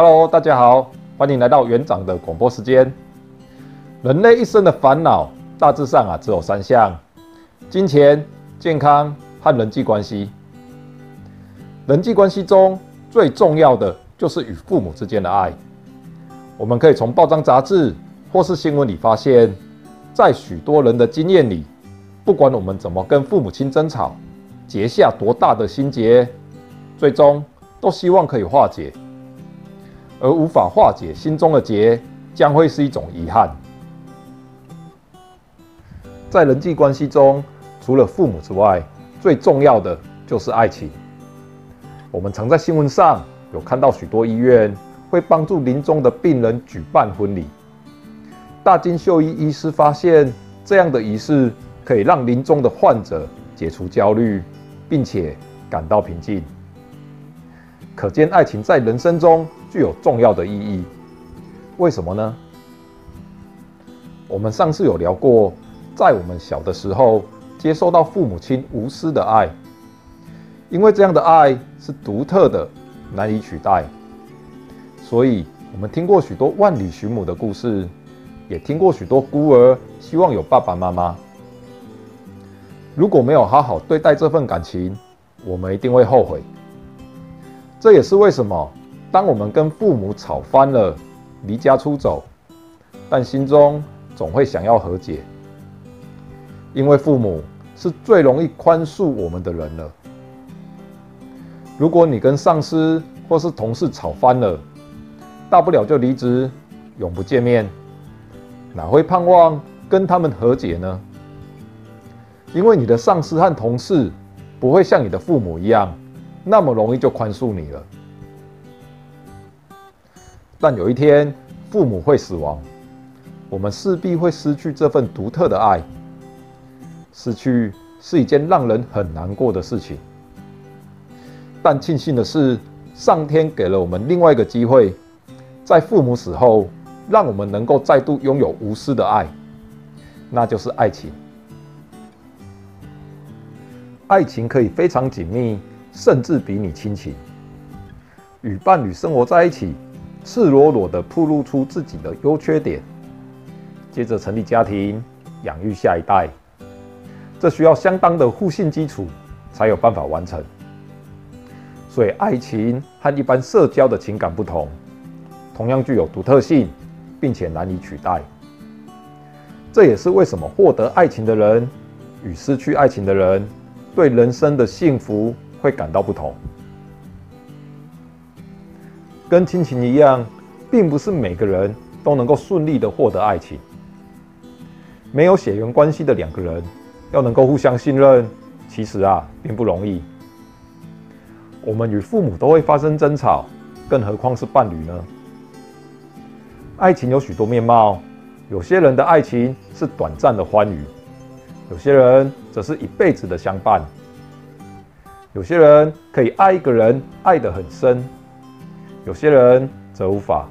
Hello，大家好，欢迎来到园长的广播时间。人类一生的烦恼大致上啊只有三项：金钱、健康和人际关系。人际关系中最重要的就是与父母之间的爱。我们可以从报章杂志或是新闻里发现，在许多人的经验里，不管我们怎么跟父母亲争吵，结下多大的心结，最终都希望可以化解。而无法化解心中的结，将会是一种遗憾。在人际关系中，除了父母之外，最重要的就是爱情。我们常在新闻上有看到许多医院会帮助临终的病人举办婚礼。大金秀一医师发现，这样的仪式可以让临终的患者解除焦虑，并且感到平静。可见，爱情在人生中具有重要的意义。为什么呢？我们上次有聊过，在我们小的时候接受到父母亲无私的爱，因为这样的爱是独特的，难以取代。所以，我们听过许多万里寻母的故事，也听过许多孤儿希望有爸爸妈妈。如果没有好好对待这份感情，我们一定会后悔。这也是为什么，当我们跟父母吵翻了，离家出走，但心中总会想要和解，因为父母是最容易宽恕我们的人了。如果你跟上司或是同事吵翻了，大不了就离职，永不见面，哪会盼望跟他们和解呢？因为你的上司和同事不会像你的父母一样。那么容易就宽恕你了，但有一天父母会死亡，我们势必会失去这份独特的爱。失去是一件让人很难过的事情，但庆幸的是，上天给了我们另外一个机会，在父母死后，让我们能够再度拥有无私的爱，那就是爱情。爱情可以非常紧密。甚至比你亲情，与伴侣生活在一起，赤裸裸地暴露出自己的优缺点，接着成立家庭，养育下一代，这需要相当的互信基础，才有办法完成。所以，爱情和一般社交的情感不同，同样具有独特性，并且难以取代。这也是为什么获得爱情的人与失去爱情的人，对人生的幸福。会感到不同，跟亲情一样，并不是每个人都能够顺利的获得爱情。没有血缘关系的两个人，要能够互相信任，其实啊，并不容易。我们与父母都会发生争吵，更何况是伴侣呢？爱情有许多面貌，有些人的爱情是短暂的欢愉，有些人则是一辈子的相伴。有些人可以爱一个人爱得很深，有些人则无法。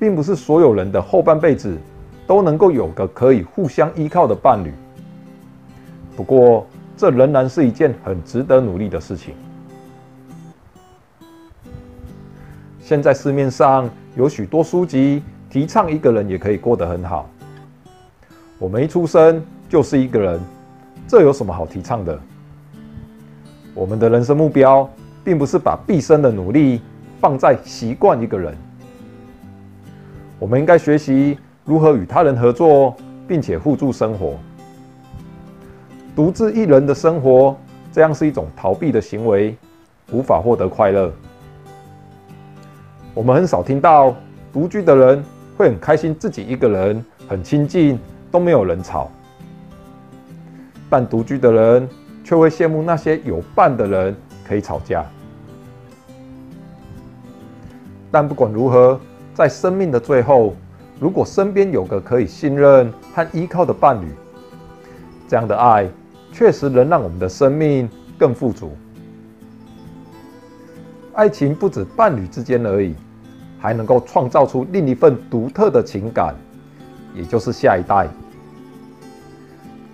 并不是所有人的后半辈子都能够有个可以互相依靠的伴侣。不过，这仍然是一件很值得努力的事情。现在市面上有许多书籍提倡一个人也可以过得很好。我们一出生就是一个人，这有什么好提倡的？我们的人生目标，并不是把毕生的努力放在习惯一个人。我们应该学习如何与他人合作，并且互助生活。独自一人的生活，这样是一种逃避的行为，无法获得快乐。我们很少听到独居的人会很开心，自己一个人很亲近，都没有人吵。但独居的人，却会羡慕那些有伴的人可以吵架，但不管如何，在生命的最后，如果身边有个可以信任和依靠的伴侣，这样的爱确实能让我们的生命更富足。爱情不止伴侣之间而已，还能够创造出另一份独特的情感，也就是下一代。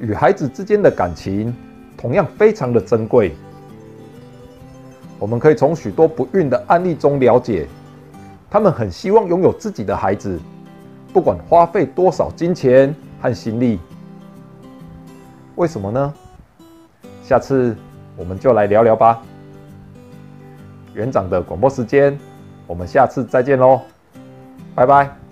与孩子之间的感情。同样非常的珍贵。我们可以从许多不孕的案例中了解，他们很希望拥有自己的孩子，不管花费多少金钱和心力。为什么呢？下次我们就来聊聊吧。园长的广播时间，我们下次再见喽，拜拜。